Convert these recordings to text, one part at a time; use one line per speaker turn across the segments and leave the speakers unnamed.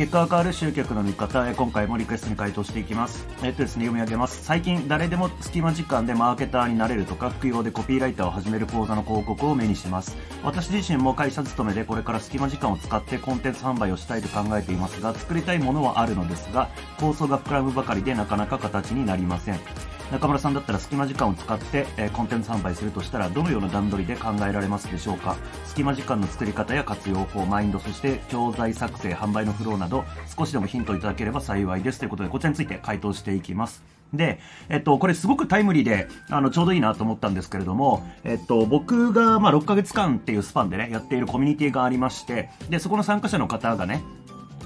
結果が変わる集客の見方へ今回もリクエストに回答していきます。えっとですね読み上げます。最近誰でも隙間時間でマーケターになれるとか副業でコピーライターを始める講座の広告を目にします。私自身も会社勤めでこれから隙間時間を使ってコンテンツ販売をしたいと考えていますが作りたいものはあるのですが構想が膨らむばかりでなかなか形になりません。中村さんだったら隙間時間を使って、えー、コンテンツ販売するとしたらどのような段取りで考えられますでしょうか？隙間時間の作り方や活用法マインドそして教材作成販売のフローなど少しでもヒントいただければ幸いですということでこちらについて回答していきます。で、えっと、これすごくタイムリーで、あの、ちょうどいいなと思ったんですけれども、えっと、僕が、ま、6ヶ月間っていうスパンでね、やっているコミュニティがありまして、で、そこの参加者の方がね、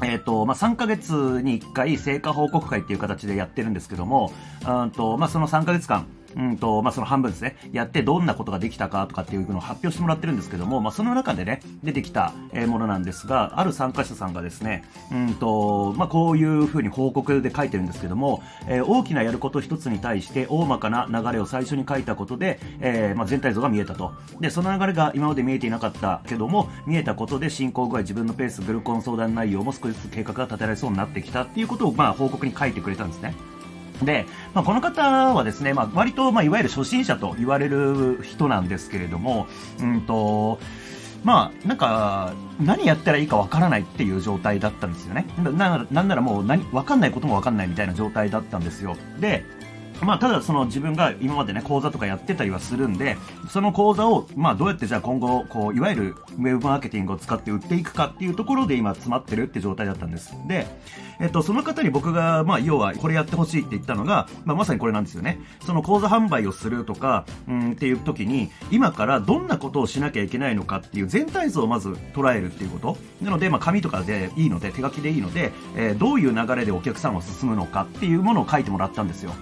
え、ー、と、まあ、3ヶ月に1回成果報告会っていう形でやってるんですけども、うんと、まあ、その3ヶ月間、うんと、まあ、その半分ですね、やってどんなことができたかとかっていうのを発表してもらってるんですけども、まあ、その中でね、出てきたものなんですが、ある参加者さんがですね、うんと、まあ、こういうふうに報告で書いてるんですけども、えー、大きなやること一つに対して大まかな流れを最初に書いたことで、えー、まあ、全体像が見えたと。で、その流れが今まで見えていなかったけども、見えたことで進行具合、自分のペース、グルコン相談内容も少しずつ計画が立てられそうになってきたっていうことを、まあ、報告に書いてくれたんですね。で、まあ、この方はですね、まあ、割と、まあ、いわゆる初心者と言われる人なんですけれども、うんと、まあ、なんか、何やったらいいかわからないっていう状態だったんですよね。な、なんならもう何、わかんないこともわかんないみたいな状態だったんですよ。で、まあ、ただその自分が今までね、講座とかやってたりはするんで、その講座を、まあ、どうやってじゃあ今後、こう、いわゆるウェブマーケティングを使って売っていくかっていうところで今詰まってるって状態だったんです。で、えっと、その方に僕が、まあ、要はこれやってほしいって言ったのが、まあ、まさにこれなんですよね。その講座販売をするとか、うんっていう時に、今からどんなことをしなきゃいけないのかっていう全体像をまず捉えるっていうこと。なので、まあ、紙とかでいいので、手書きでいいので、えー、どういう流れでお客さんは進むのかっていうものを書いてもらったんですよ。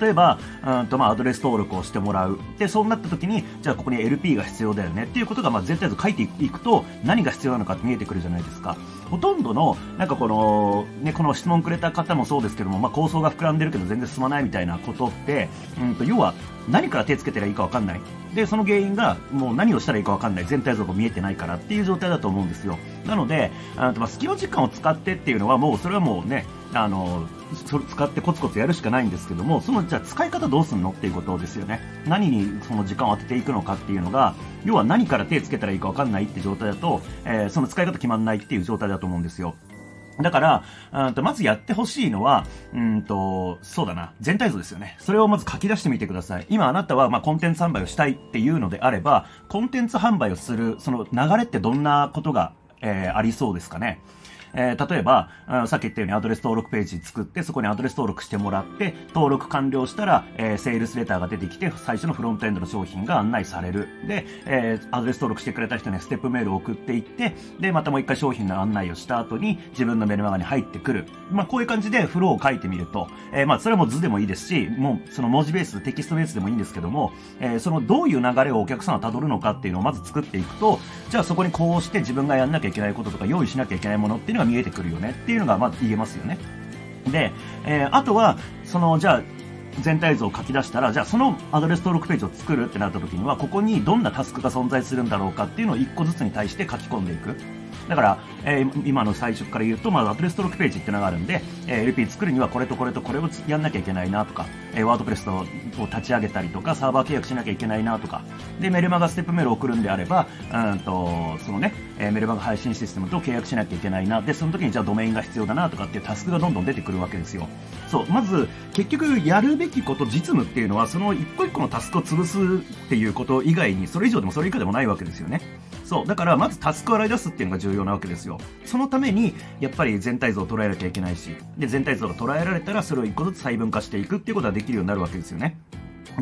例えば、うんとまあ、アドレス登録をしてもらう。で、そうなった時に、じゃあここに LP が必要だよねっていうことが、まあ、全体図書いていくと、何が必要なのかって見えてくるじゃないですか。ほとんどの、なんかこの、ね、この質問くれた方もそうですけども、まあ、構想が膨らんでるけど全然進まないみたいなことって、うんと、要は、何から手つけてらいいかわかんない。で、その原因が、もう何をしたらいいかわかんない。全体像が見えてないからっていう状態だと思うんですよ。なので、あのまあ、隙間時間を使ってっていうのはもう、それはもうね、あの、それ使ってコツコツやるしかないんですけども、その、じゃあ使い方どうすんのっていうことですよね。何にその時間を当てていくのかっていうのが、要は何から手つけたらいいかわかんないって状態だと、えー、その使い方決まんないっていう状態だと思うんですよ。だから、うんとまずやってほしいのは、うんと、そうだな、全体像ですよね。それをまず書き出してみてください。今あなたは、まあ、コンテンツ販売をしたいっていうのであれば、コンテンツ販売をする、その流れってどんなことが、えー、ありそうですかね。えー、例えば、さっき言ったようにアドレス登録ページ作って、そこにアドレス登録してもらって、登録完了したら、えー、セールスレターが出てきて、最初のフロントエンドの商品が案内される。で、えー、アドレス登録してくれた人にステップメールを送っていって、で、またもう一回商品の案内をした後に、自分のメルマガに入ってくる。まあ、こういう感じでフローを書いてみると、えー、まあ、それはもう図でもいいですし、もう、その文字ベース、テキストベースでもいいんですけども、えー、そのどういう流れをお客さんは辿るのかっていうのをまず作っていくと、じゃあそこにこうして自分がやんなきゃいけないこととか用意しなきゃいけないものっていうのが見えてくるよね。っていうのがまず言えますよね。で、えー、あとは、その、じゃあ、全体像を書き出したら、じゃあそのアドレス登録ページを作るってなった時には、ここにどんなタスクが存在するんだろうかっていうのを1個ずつに対して書き込んでいく。だから、えー、今の最初から言うと、まあ、アドレス登録ページっていうのがあるんで、えー、LP 作るにはこれとこれとこれをやんなきゃいけないなとか、えー、ワードプレスを立ち上げたりとか、サーバー契約しなきゃいけないなとか、で、メルマガステップメールを送るんであれば、うんと、そのね、え、メルマガ配信システムと契約しなきゃいけないな、で、その時にじゃあドメインが必要だなとかっていうタスクがどんどん出てくるわけですよ。そう、まず、結局やるべきこと、実務っていうのは、その一個一個のタスクを潰すっていうこと以外に、それ以上でもそれ以下でもないわけですよね。そう。だから、まずタスクを洗い出すっていうのが重要なわけですよ。そのために、やっぱり全体像を捉えなきゃいけないし、で、全体像が捉えられたら、それを一個ずつ細分化していくっていうことができるようになるわけですよね。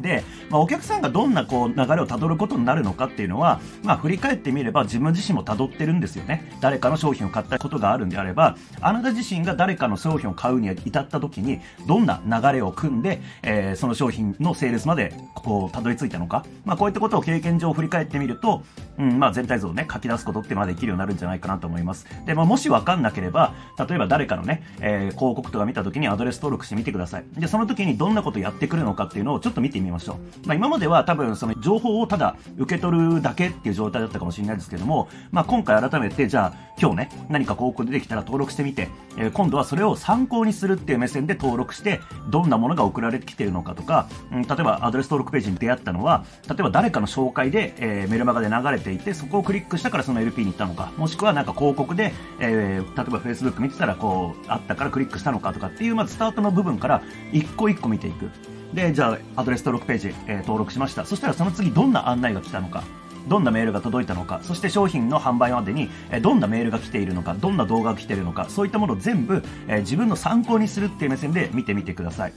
で、まあ、お客さんがどんなこう流れをたどることになるのかっていうのは、まあ、振り返ってみれば自分自身もたどってるんですよね。誰かの商品を買ったことがあるんであれば、あなた自身が誰かの商品を買うに至った時に、どんな流れを組んで、えー、その商品のセールスまでこうたどり着いたのか、まあ、こういったことを経験上振り返ってみると、うん、まあ、全体像をね、書き出すことっていうのはできるようになるんじゃないかなと思います。で、まあ、もしわかんなければ、例えば誰かのね、えー、広告とか見た時にアドレス登録してみてください。で、その時にどんなことやってくるのかっていうのをちょっと見見てみましょう。まあ、今までは多分その情報をただ受け取るだけっていう状態だったかもしれないですけども、まあ、今回改めてじゃあ今日ね、何か広告出てきたら登録してみて、えー、今度はそれを参考にするっていう目線で登録して、どんなものが送られてきているのかとか、うん、例えばアドレス登録ページに出会ったのは、例えば誰かの紹介で、えー、メルマガで流れていて、そこをクリックしたからその LP に行ったのか、もしくはなんか広告で、えー、例えば Facebook 見てたらこう、あったからクリックしたのかとかっていう、まずスタートの部分から一個一個見ていく。で、じゃあ、アドレス登録ページ、えー、登録しました。そしたらその次どんな案内が来たのか。どんなメールが届いたのか、そして商品の販売までに、えどんなメールが来ているのか、どんな動画が来ているのか、そういったものを全部、え自分の参考にするっていう目線で見てみてください。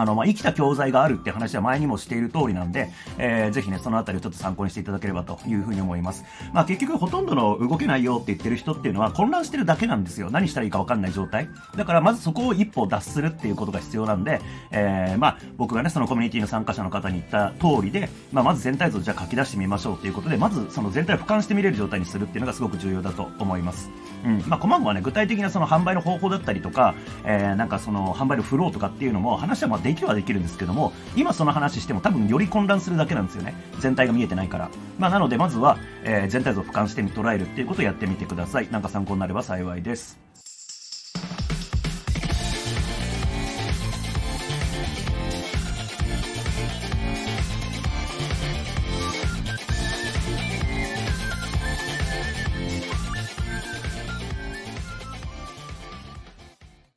あの、まあ、生きた教材があるって話は前にもしている通りなんで、えー、ぜひね、そのあたりをちょっと参考にしていただければというふうに思います。まあ、結局ほとんどの動けないよって言ってる人っていうのは混乱してるだけなんですよ。何したらいいかわかんない状態。だからまずそこを一歩脱するっていうことが必要なんで、えー、まあ、僕がね、そのコミュニティの参加者の方に言った通りで、まあ、まず全体像をじゃあ書き出してみましょうということで、まずその全体を俯瞰して見れる状態にするっていうのがすごく重要だと思います。うん。まあ、細々はね、具体的なその販売の方法だったりとか、えー、なんかその販売のフローとかっていうのも話はまあできはできるんですけども、今その話しても多分より混乱するだけなんですよね。全体が見えてないから。まあ、なのでまずは、えー、全体像を俯瞰して捉えるっていうことをやってみてください。なんか参考になれば幸いです。